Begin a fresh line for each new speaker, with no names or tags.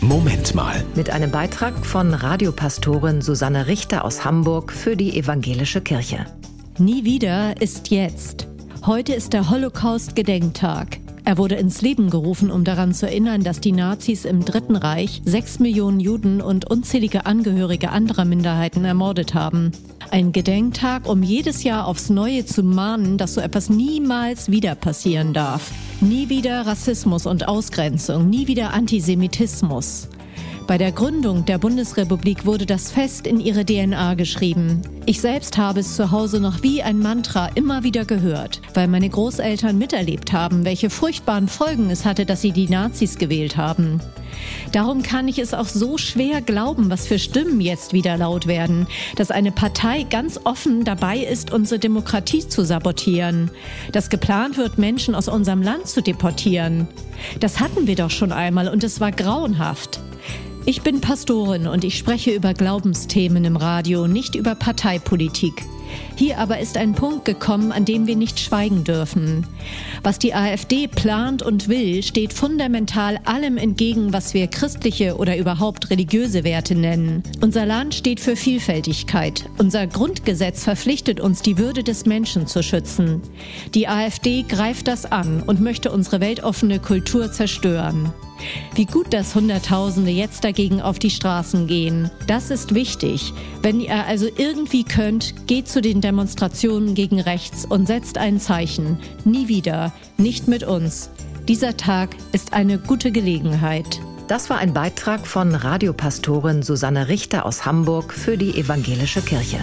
Moment mal.
Mit einem Beitrag von Radiopastorin Susanne Richter aus Hamburg für die Evangelische Kirche.
Nie wieder ist jetzt. Heute ist der Holocaust-Gedenktag. Er wurde ins Leben gerufen, um daran zu erinnern, dass die Nazis im Dritten Reich sechs Millionen Juden und unzählige Angehörige anderer Minderheiten ermordet haben. Ein Gedenktag, um jedes Jahr aufs Neue zu mahnen, dass so etwas niemals wieder passieren darf. Nie wieder Rassismus und Ausgrenzung, nie wieder Antisemitismus. Bei der Gründung der Bundesrepublik wurde das fest in ihre DNA geschrieben. Ich selbst habe es zu Hause noch wie ein Mantra immer wieder gehört, weil meine Großeltern miterlebt haben, welche furchtbaren Folgen es hatte, dass sie die Nazis gewählt haben. Darum kann ich es auch so schwer glauben, was für Stimmen jetzt wieder laut werden, dass eine Partei ganz offen dabei ist, unsere Demokratie zu sabotieren, dass geplant wird, Menschen aus unserem Land zu deportieren. Das hatten wir doch schon einmal und es war grauenhaft. Ich bin Pastorin und ich spreche über Glaubensthemen im Radio, nicht über Parteipolitik. Hier aber ist ein Punkt gekommen, an dem wir nicht schweigen dürfen. Was die AfD plant und will, steht fundamental allem entgegen, was wir christliche oder überhaupt religiöse Werte nennen. Unser Land steht für Vielfältigkeit. Unser Grundgesetz verpflichtet uns, die Würde des Menschen zu schützen. Die AfD greift das an und möchte unsere weltoffene Kultur zerstören. Wie gut, dass Hunderttausende jetzt dagegen auf die Straßen gehen. Das ist wichtig. Wenn ihr also irgendwie könnt, geht zu den Demonstrationen gegen rechts und setzt ein Zeichen. Nie wieder. Nicht mit uns. Dieser Tag ist eine gute Gelegenheit.
Das war ein Beitrag von Radiopastorin Susanne Richter aus Hamburg für die Evangelische Kirche.